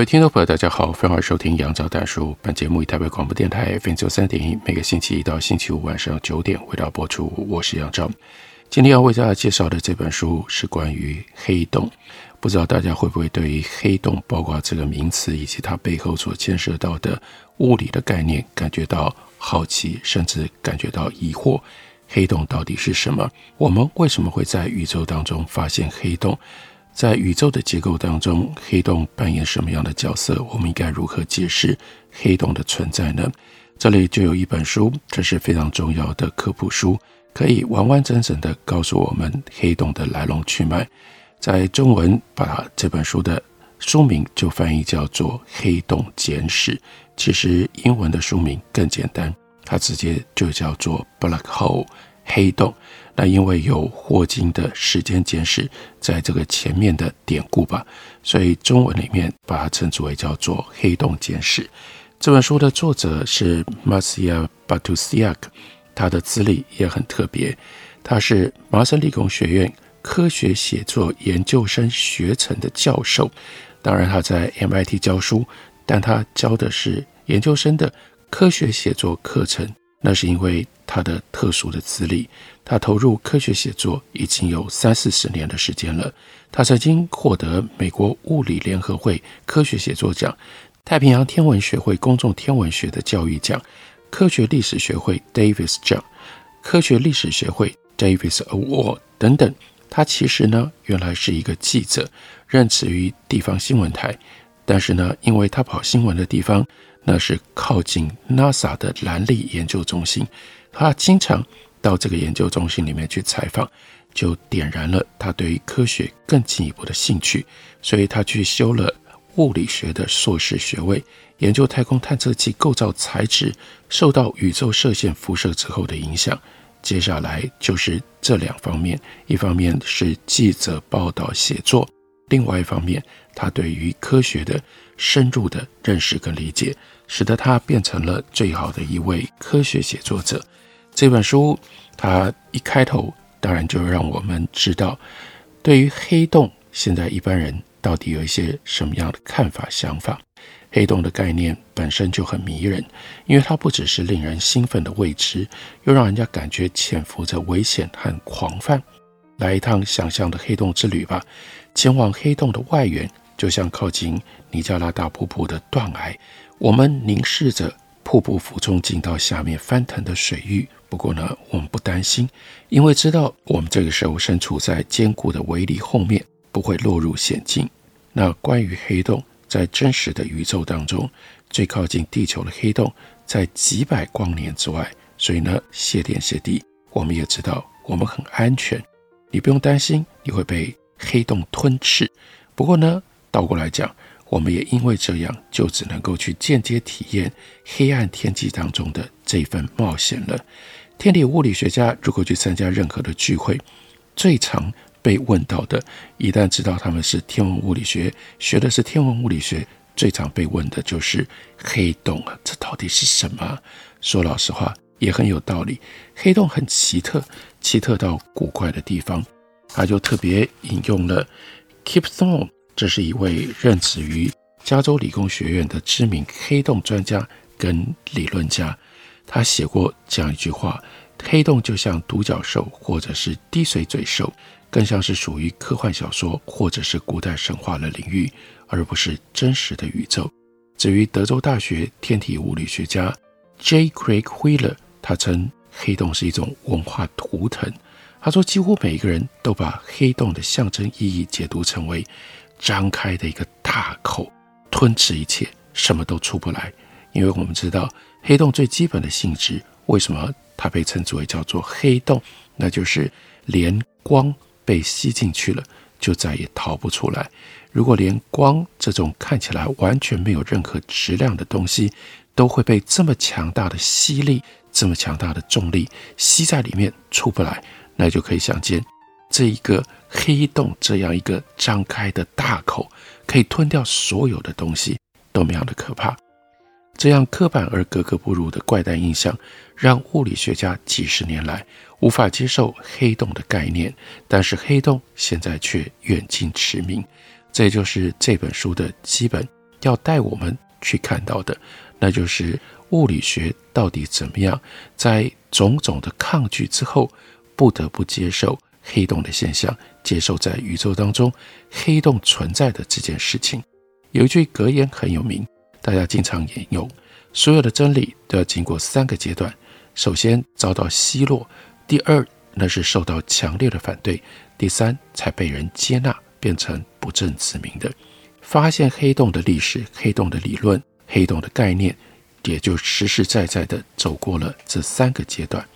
各位听众朋友，大家好，欢迎收听杨照谈书。本节目以台北广播电台 FM 九三点一，每个星期一到星期五晚上九点为大家播出。我是杨照。今天要为大家介绍的这本书是关于黑洞。不知道大家会不会对于黑洞，包括这个名词以及它背后所牵涉到的物理的概念，感觉到好奇，甚至感觉到疑惑？黑洞到底是什么？我们为什么会在宇宙当中发现黑洞？在宇宙的结构当中，黑洞扮演什么样的角色？我们应该如何解释黑洞的存在呢？这里就有一本书，这是非常重要的科普书，可以完完整整的告诉我们黑洞的来龙去脉。在中文，把这本书的书名就翻译叫做《黑洞简史》。其实英文的书名更简单，它直接就叫做《Black Hole》黑洞。那因为有霍金的时间简史在这个前面的典故吧，所以中文里面把它称之为叫做《黑洞简史》。这本书的作者是 Marcia Bartusiak，他的资历也很特别，他是麻省理工学院科学写作研究生学程的教授。当然他在 MIT 教书，但他教的是研究生的科学写作课程。那是因为他的特殊的资历，他投入科学写作已经有三四十年的时间了。他曾经获得美国物理联合会科学写作奖、太平洋天文学会公众天文学的教育奖、科学历史学会 Davis 奖、科学历史学会 Davis Award 等等。他其实呢，原来是一个记者，任职于地方新闻台，但是呢，因为他跑新闻的地方。那是靠近 NASA 的兰利研究中心，他经常到这个研究中心里面去采访，就点燃了他对于科学更进一步的兴趣，所以他去修了物理学的硕士学位，研究太空探测器构造材质受到宇宙射线辐射之后的影响。接下来就是这两方面，一方面是记者报道写作，另外一方面他对于科学的。深入的认识跟理解，使得他变成了最好的一位科学写作者。这本书，他一开头当然就让我们知道，对于黑洞，现在一般人到底有一些什么样的看法、想法。黑洞的概念本身就很迷人，因为它不只是令人兴奋的未知，又让人家感觉潜伏着危险和狂放。来一趟想象的黑洞之旅吧，前往黑洞的外缘。就像靠近尼加拉大瀑布的断崖，我们凝视着瀑布俯冲进到下面翻腾的水域。不过呢，我们不担心，因为知道我们这个时候身处在坚固的围篱后面，不会落入险境。那关于黑洞，在真实的宇宙当中，最靠近地球的黑洞在几百光年之外，所以呢，谢天谢地，我们也知道我们很安全，你不用担心你会被黑洞吞噬。不过呢，倒过来讲，我们也因为这样，就只能够去间接体验黑暗天际当中的这份冒险了。天体物理学家如果去参加任何的聚会，最常被问到的，一旦知道他们是天文物理学，学的是天文物理学，最常被问的就是黑洞啊，这到底是什么？说老实话，也很有道理。黑洞很奇特，奇特到古怪的地方，他就特别引用了 Kip Thorne。这是一位任职于加州理工学院的知名黑洞专家跟理论家，他写过这样一句话：黑洞就像独角兽或者是滴水嘴兽，更像是属于科幻小说或者是古代神话的领域，而不是真实的宇宙。至于德州大学天体物理学家 J. Craig Wheeler，他称黑洞是一种文化图腾。他说，几乎每一个人都把黑洞的象征意义解读成为。张开的一个大口，吞噬一切，什么都出不来。因为我们知道黑洞最基本的性质，为什么它被称之为叫做黑洞？那就是连光被吸进去了，就再也逃不出来。如果连光这种看起来完全没有任何质量的东西，都会被这么强大的吸力、这么强大的重力吸在里面出不来，那就可以想见，这一个黑洞这样一个张开的大口，可以吞掉所有的东西，多么样的可怕！这样刻板而格格不入的怪诞印象，让物理学家几十年来无法接受黑洞的概念。但是黑洞现在却远近驰名，这就是这本书的基本要带我们去看到的，那就是物理学到底怎么样在种种的抗拒之后，不得不接受黑洞的现象，接受在宇宙当中黑洞存在的这件事情。有一句格言很有名。大家经常引用，所有的真理都要经过三个阶段：首先遭到奚落，第二那是受到强烈的反对，第三才被人接纳，变成不证自明的。发现黑洞的历史、黑洞的理论、黑洞的概念，也就实实在在地走过了这三个阶段。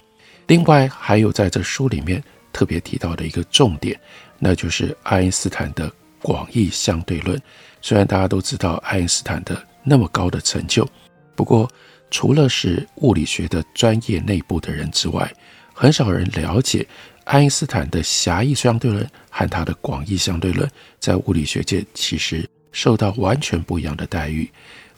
另外，还有在这书里面特别提到的一个重点，那就是爱因斯坦的广义相对论。虽然大家都知道爱因斯坦的那么高的成就，不过除了是物理学的专业内部的人之外，很少人了解爱因斯坦的狭义相对论和他的广义相对论在物理学界其实受到完全不一样的待遇。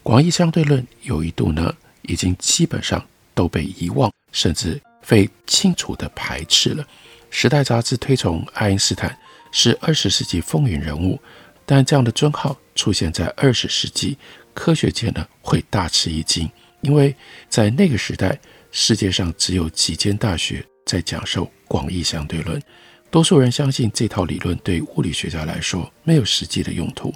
广义相对论有一度呢，已经基本上都被遗忘，甚至被清楚地排斥了。《时代》杂志推崇爱因斯坦是二十世纪风云人物，但这样的尊号出现在二十世纪。科学界呢会大吃一惊，因为在那个时代，世界上只有几间大学在讲授广义相对论，多数人相信这套理论对物理学家来说没有实际的用途。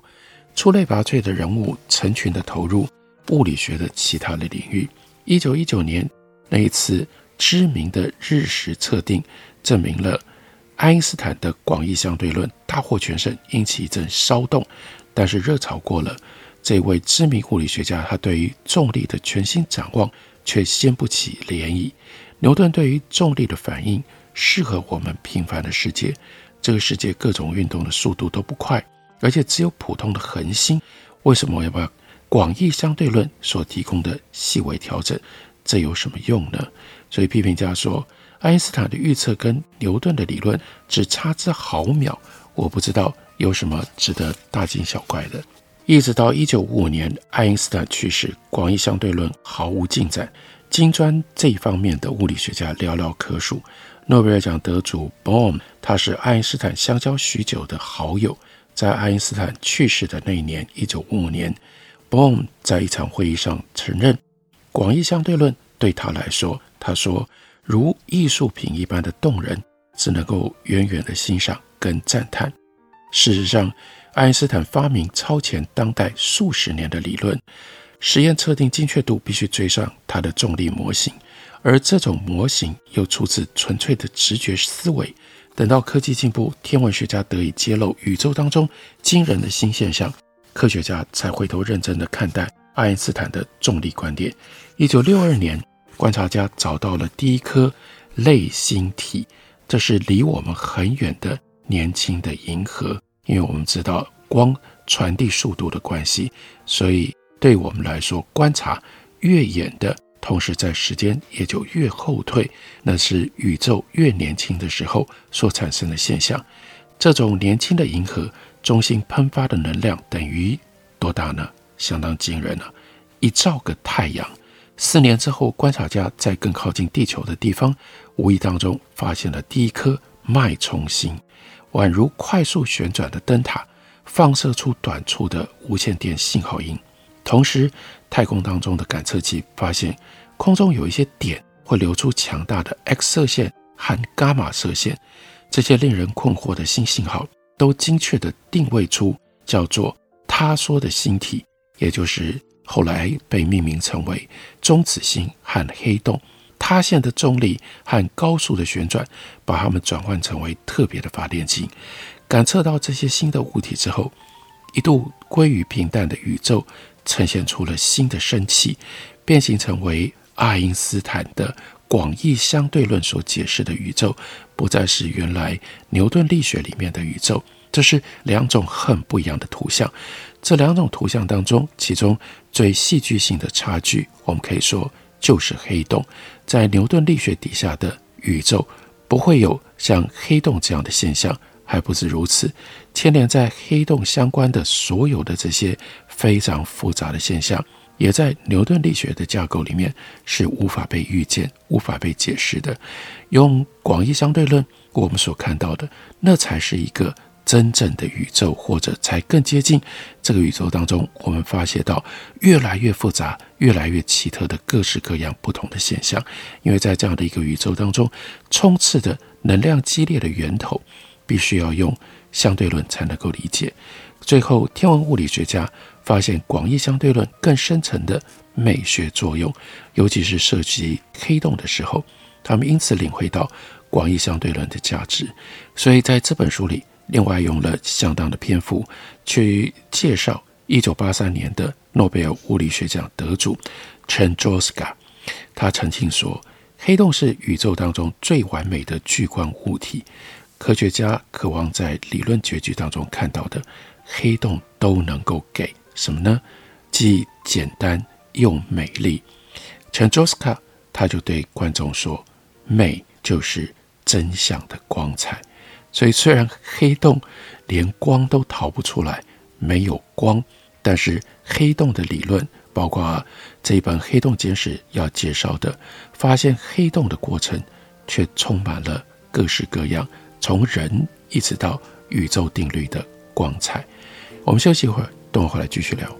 出类拔萃的人物成群地投入物理学的其他的领域。一九一九年那一次知名的日食测定，证明了爱因斯坦的广义相对论大获全胜，引起一阵骚动。但是热潮过了。这位知名物理学家，他对于重力的全新展望却掀不起涟漪。牛顿对于重力的反应适合我们平凡的世界，这个世界各种运动的速度都不快，而且只有普通的恒星。为什么要把广义相对论所提供的细微调整？这有什么用呢？所以批评家说，爱因斯坦的预测跟牛顿的理论只差之毫秒。我不知道有什么值得大惊小怪的。一直到一九五五年，爱因斯坦去世，广义相对论毫无进展。金砖这一方面的物理学家寥寥可数。诺贝尔奖得主 Bohm，他是爱因斯坦相交许久的好友。在爱因斯坦去世的那一年，一九五五年，Bohm 在一场会议上承认，广义相对论对他来说，他说如艺术品一般的动人，只能够远远的欣赏跟赞叹。事实上，爱因斯坦发明超前当代数十年的理论，实验测定精确度必须追上他的重力模型，而这种模型又出自纯粹的直觉思维。等到科技进步，天文学家得以揭露宇宙当中惊人的新现象，科学家才回头认真的看待爱因斯坦的重力观点。一九六二年，观察家找到了第一颗类星体，这是离我们很远的年轻的银河。因为我们知道光传递速度的关系，所以对我们来说，观察越远的，同时在时间也就越后退。那是宇宙越年轻的时候所产生的现象。这种年轻的银河中心喷发的能量等于多大呢？相当惊人了，一兆个太阳。四年之后，观察家在更靠近地球的地方，无意当中发现了第一颗脉冲星。宛如快速旋转的灯塔，放射出短促的无线电信号音。同时，太空当中的感测器发现空中有一些点会流出强大的 X 射线和伽马射线。这些令人困惑的新信号都精确地定位出叫做塌缩的星体，也就是后来被命名成为中子星和黑洞。塌陷的重力和高速的旋转，把它们转换成为特别的发电机。感测到这些新的物体之后，一度归于平淡的宇宙呈现出了新的生气，变形成为爱因斯坦的广义相对论所解释的宇宙，不再是原来牛顿力学里面的宇宙，这是两种很不一样的图像。这两种图像当中，其中最戏剧性的差距，我们可以说就是黑洞。在牛顿力学底下的宇宙，不会有像黑洞这样的现象。还不止如此，牵连在黑洞相关的所有的这些非常复杂的现象，也在牛顿力学的架构里面是无法被预见、无法被解释的。用广义相对论，我们所看到的，那才是一个真正的宇宙，或者才更接近这个宇宙当中，我们发现到越来越复杂、越来越奇特的各式各样不同的现象。因为在这样的一个宇宙当中，充斥着能量激烈的源头。必须要用相对论才能够理解。最后，天文物理学家发现广义相对论更深层的美学作用，尤其是涉及黑洞的时候，他们因此领会到广义相对论的价值。所以，在这本书里，另外用了相当的篇幅去介绍1983年的诺贝尔物理学奖得主 Chandroska，。他曾经说，黑洞是宇宙当中最完美的聚光物体。科学家渴望在理论结局当中看到的黑洞都能够给什么呢？既简单又美丽。”Chandroska 他就对观众说：“美就是真相的光彩。”所以虽然黑洞连光都逃不出来，没有光，但是黑洞的理论，包括这一本《黑洞简史》要介绍的发现黑洞的过程，却充满了各式各样。从人一直到宇宙定律的光彩，我们休息一会儿，等我回来继续聊。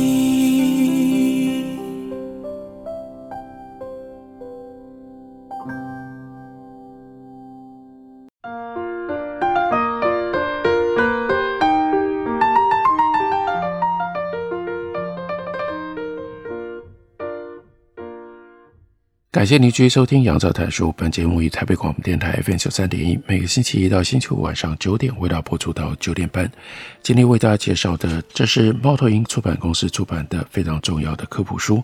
感谢您继续收听《杨照谈书》。本节目以台北广播电台 FM 九三点一，每个星期一到星期五晚上九点，为大家播出到九点半。今天为大家介绍的，这是猫头鹰出版公司出版的非常重要的科普书，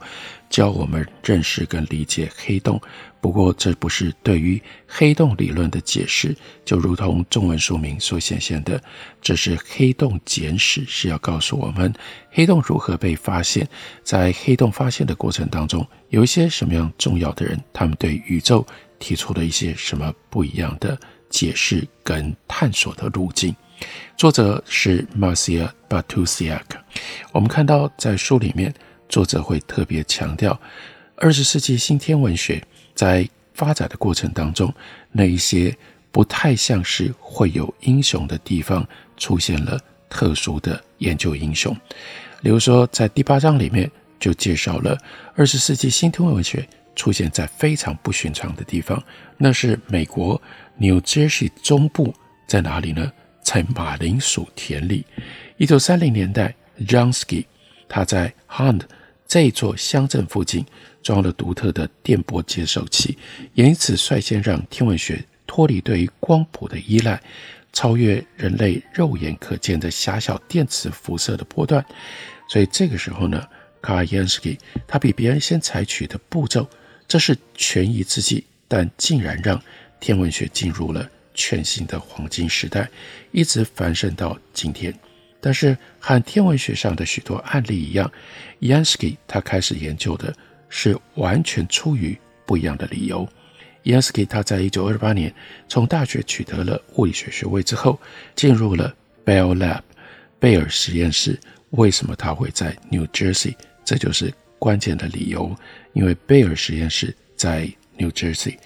教我们认识跟理解黑洞。不过，这不是对于黑洞理论的解释，就如同中文书名所显现的，这是黑洞简史，是要告诉我们黑洞如何被发现，在黑洞发现的过程当中，有一些什么样重要的人，他们对宇宙提出了一些什么不一样的解释跟探索的路径。作者是 Marcia Batusiak。我们看到在书里面，作者会特别强调二十世纪新天文学。在发展的过程当中，那一些不太像是会有英雄的地方，出现了特殊的研究英雄。比如说，在第八章里面就介绍了二十世纪新天文学出现在非常不寻常的地方，那是美国 New Jersey 中部，在哪里呢？在马铃薯田里。一九三零年代，Jansky 他在 Hunt 这座乡镇附近。装了独特的电波接收器，也因此率先让天文学脱离对于光谱的依赖，超越人类肉眼可见的狭小电磁辐射的波段。所以这个时候呢，卡尔叶恩斯基他比别人先采取的步骤，这是权宜之计，但竟然让天文学进入了全新的黄金时代，一直繁盛到今天。但是和天文学上的许多案例一样，，Yansky 他开始研究的是完全出于不一样的理由。Yansky 他在一九二八年从大学取得了物理学学位之后，进入了 Bell Lab 贝尔实验室。为什么他会在 New Jersey？这就是关键的理由，因为贝尔实验室在 New Jersey。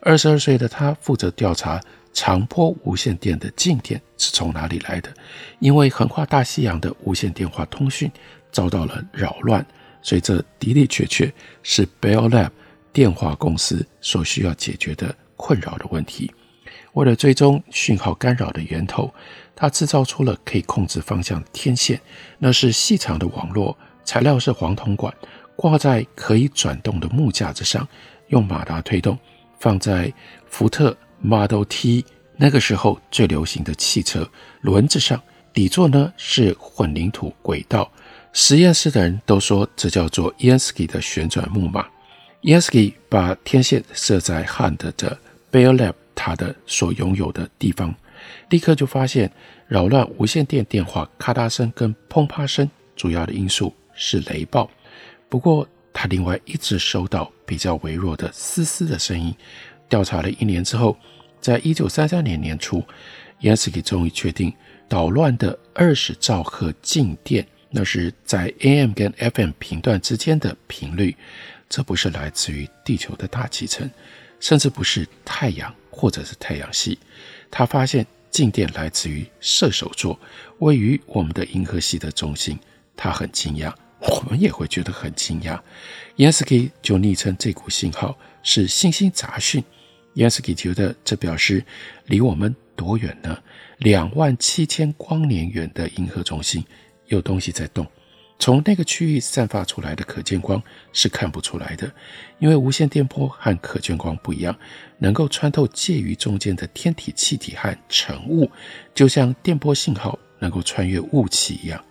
二十二岁的他负责调查。长波无线电的静电是从哪里来的？因为横跨大西洋的无线电话通讯遭到了扰乱，所以这的的确确是 Bell Lab 电话公司所需要解决的困扰的问题。为了追踪讯号干扰的源头，他制造出了可以控制方向的天线，那是细长的网络，材料是黄铜管，挂在可以转动的木架子上，用马达推动，放在福特。Model T 那个时候最流行的汽车轮子上，底座呢是混凝土轨道。实验室的人都说这叫做 Yansky 的旋转木马。Yansky 把天线设在 Hunt 的 Bell Lab 他的所拥有的地方，立刻就发现扰乱无线电电话咔嗒声跟砰啪声主要的因素是雷暴。不过他另外一直收到比较微弱的嘶嘶的声音。调查了一年之后，在一九三三年年初，Yansky 终于确定捣乱的二十兆赫静电，那是在 AM 跟 FM 频段之间的频率，这不是来自于地球的大气层，甚至不是太阳或者是太阳系。他发现静电来自于射手座，位于我们的银河系的中心。他很惊讶，我们也会觉得很惊讶。Yansky 就昵称这股信号是星星杂讯。Yansky 觉得这表示离我们多远呢？两万七千光年远的银河中心有东西在动，从那个区域散发出来的可见光是看不出来的，因为无线电波和可见光不一样，能够穿透介于中间的天体气体和尘雾，就像电波信号能够穿越雾气一样。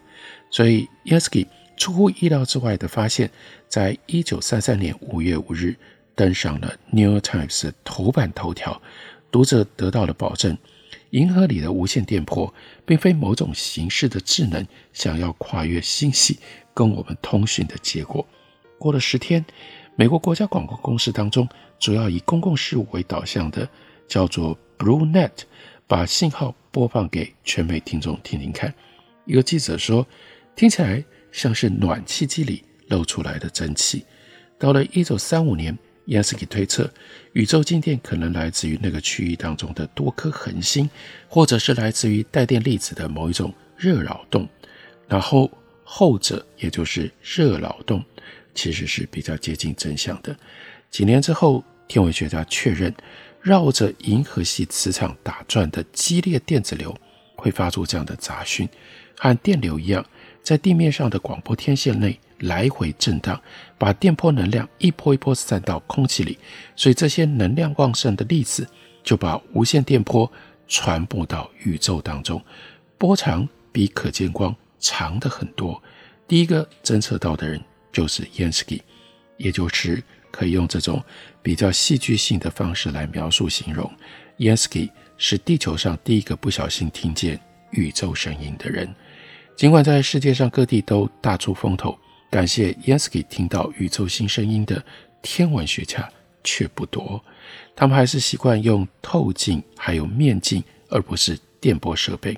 所以 Yasky 出乎意料之外的发现，在一九三三年五月五日。登上了《New York Times》头版头条，读者得到了保证：银河里的无线电波并非某种形式的智能想要跨越星系跟我们通讯的结果。过了十天，美国国家广播公司当中主要以公共事务为导向的叫做 Blue Net，把信号播放给全美听众听听看。一个记者说：“听起来像是暖气机里漏出来的蒸汽。”到了一九三五年。Yansky 推测，宇宙静电可能来自于那个区域当中的多颗恒星，或者是来自于带电粒子的某一种热扰动。然后后者，也就是热扰动，其实是比较接近真相的。几年之后，天文学家确认，绕着银河系磁场打转的激烈电子流会发出这样的杂讯，和电流一样，在地面上的广播天线内。来回震荡，把电波能量一波一波散到空气里，所以这些能量旺盛的粒子就把无线电波传播到宇宙当中，波长比可见光长的很多。第一个侦测到的人就是 Yansky，也就是可以用这种比较戏剧性的方式来描述形容，Yansky 是地球上第一个不小心听见宇宙声音的人。尽管在世界上各地都大出风头。感谢 Yansky 听到宇宙新声音的天文学家却不多，他们还是习惯用透镜还有面镜，而不是电波设备。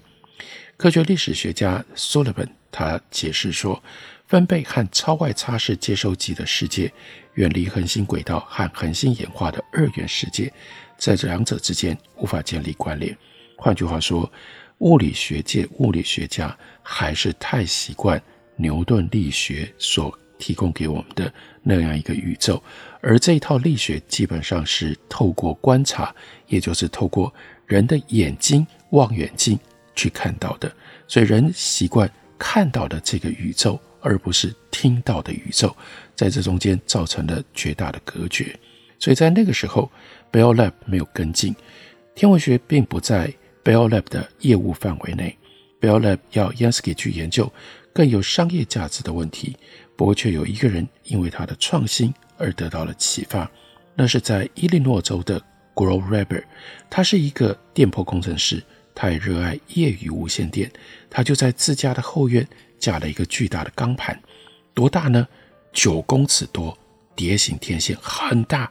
科学历史学家 Sullivan 他解释说，分贝和超外差视接收机的世界，远离恒星轨道和恒星演化的二元世界，在这两者之间无法建立关联。换句话说，物理学界物理学家还是太习惯。牛顿力学所提供给我们的那样一个宇宙，而这一套力学基本上是透过观察，也就是透过人的眼睛望远镜去看到的。所以人习惯看到的这个宇宙，而不是听到的宇宙，在这中间造成了绝大的隔绝。所以在那个时候，Bell Lab 没有跟进，天文学并不在 Bell Lab 的业务范围内。Bell Lab 要 Yansky 去研究更有商业价值的问题，不过却有一个人因为他的创新而得到了启发，那是在伊利诺州的 Grove Reber，他是一个电波工程师，他也热爱业余无线电，他就在自家的后院架了一个巨大的钢盘，多大呢？九公尺多，蝶形天线很大。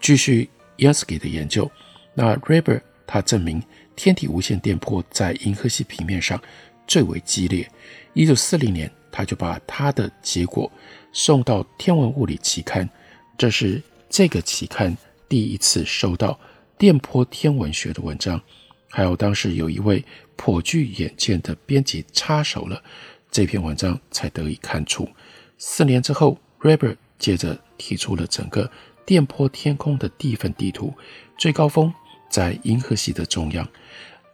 继续 y a n s k y 的研究，那 Reber 他证明。天体无线电波在银河系平面上最为激烈。一九四零年，他就把他的结果送到《天文物理》期刊，这是这个期刊第一次收到电波天文学的文章。还有当时有一位颇具远见的编辑插手了这篇文章，才得以刊出。四年之后，Reber 接着提出了整个电波天空的地分地图，最高峰在银河系的中央。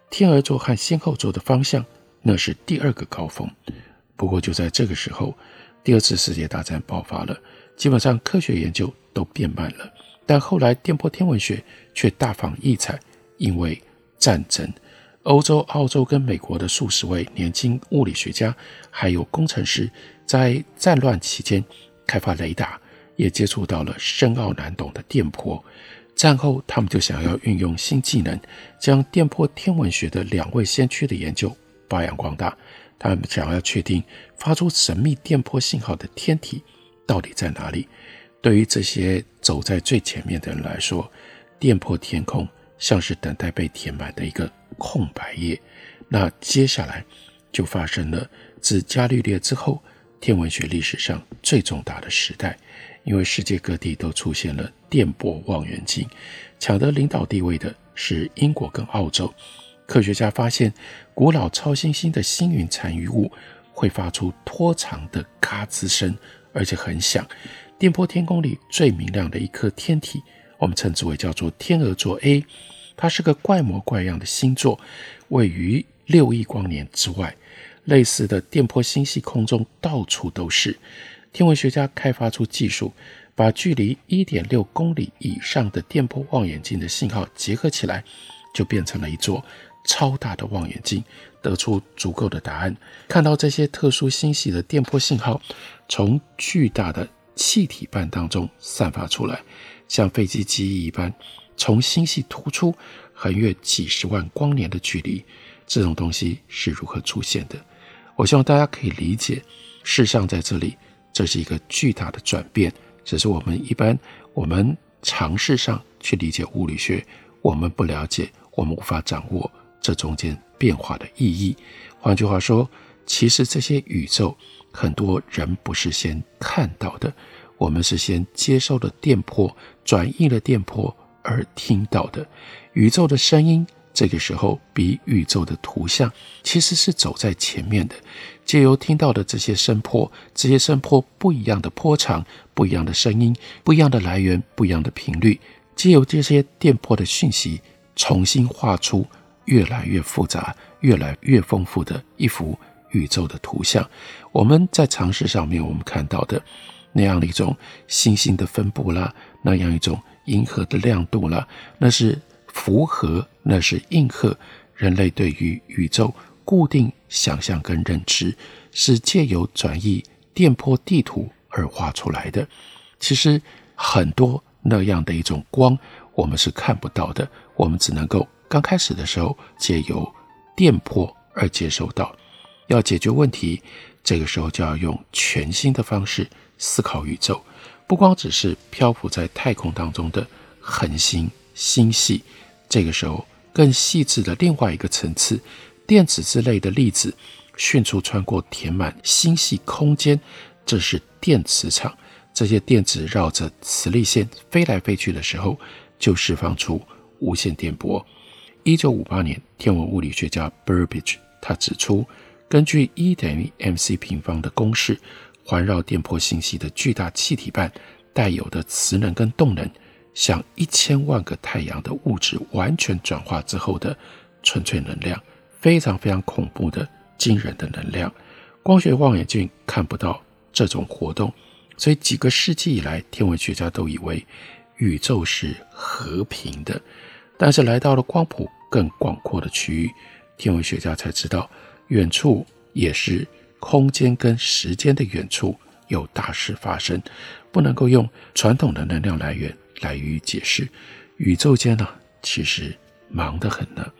天鹅座和仙后座的方向，那是第二个高峰。不过就在这个时候，第二次世界大战爆发了，基本上科学研究都变慢了。但后来电波天文学却大放异彩，因为战争，欧洲、澳洲跟美国的数十位年轻物理学家还有工程师，在战乱期间开发雷达，也接触到了深奥难懂的电波。战后，他们就想要运用新技能，将电波天文学的两位先驱的研究发扬光大。他们想要确定发出神秘电波信号的天体到底在哪里。对于这些走在最前面的人来说，电波天空像是等待被填满的一个空白页。那接下来就发生了自伽利略之后，天文学历史上最重大的时代。因为世界各地都出现了电波望远镜，抢得领导地位的是英国跟澳洲。科学家发现，古老超新星的星云残余物会发出拖长的嘎吱声，而且很响。电波天空里最明亮的一颗天体，我们称之为叫做天鹅座 A，它是个怪模怪样的星座，位于六亿光年之外。类似的电波星系空中到处都是。天文学家开发出技术，把距离一点六公里以上的电波望远镜的信号结合起来，就变成了一座超大的望远镜，得出足够的答案。看到这些特殊星系的电波信号从巨大的气体瓣当中散发出来，像飞机机翼一般从星系突出，横越几十万光年的距离。这种东西是如何出现的？我希望大家可以理解。事实上，在这里。这是一个巨大的转变，只是我们一般我们尝试上去理解物理学，我们不了解，我们无法掌握这中间变化的意义。换句话说，其实这些宇宙很多人不是先看到的，我们是先接收了电波，转译了电波而听到的宇宙的声音。这个时候，比宇宙的图像其实是走在前面的。借由听到的这些声波，这些声波不一样的波长、不一样的声音、不一样的来源、不一样的频率，借由这些电波的讯息，重新画出越来越复杂、越来越丰富的一幅宇宙的图像。我们在常识上面，我们看到的那样的一种星星的分布啦，那样一种银河的亮度啦，那是。符合，那是应和人类对于宇宙固定想象跟认知，是借由转移电波地图而画出来的。其实很多那样的一种光，我们是看不到的，我们只能够刚开始的时候借由电波而接收到。要解决问题，这个时候就要用全新的方式思考宇宙，不光只是漂浮在太空当中的恒星、星系。这个时候，更细致的另外一个层次，电子之类的粒子迅速穿过填满星系空间，这是电磁场。这些电子绕着磁力线飞来飞去的时候，就释放出无线电波。一九五八年，天文物理学家 Burbidge 他指出，根据 E 等于 mc 平方的公式，环绕电波星系的巨大气体瓣带有的磁能跟动能。像一千万个太阳的物质完全转化之后的纯粹能量，非常非常恐怖的惊人的能量。光学望远镜看不到这种活动，所以几个世纪以来，天文学家都以为宇宙是和平的。但是来到了光谱更广阔的区域，天文学家才知道，远处也是空间跟时间的远处有大事发生，不能够用传统的能量来源来予以解释。宇宙间呢，其实忙得很呢，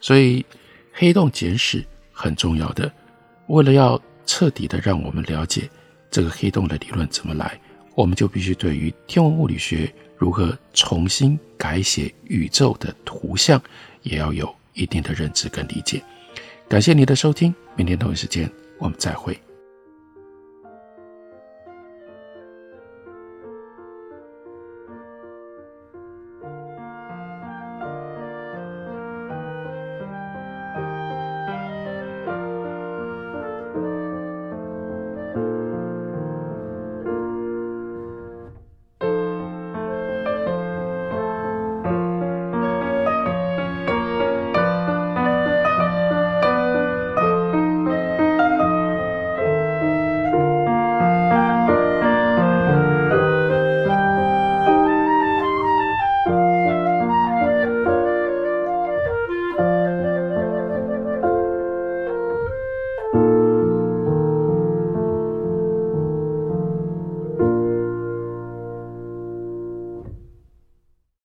所以黑洞简史很重要的。为了要彻底的让我们了解这个黑洞的理论怎么来，我们就必须对于天文物理学如何重新改写宇宙的图像，也要有一定的认知跟理解。感谢你的收听，明天同一时间我们再会。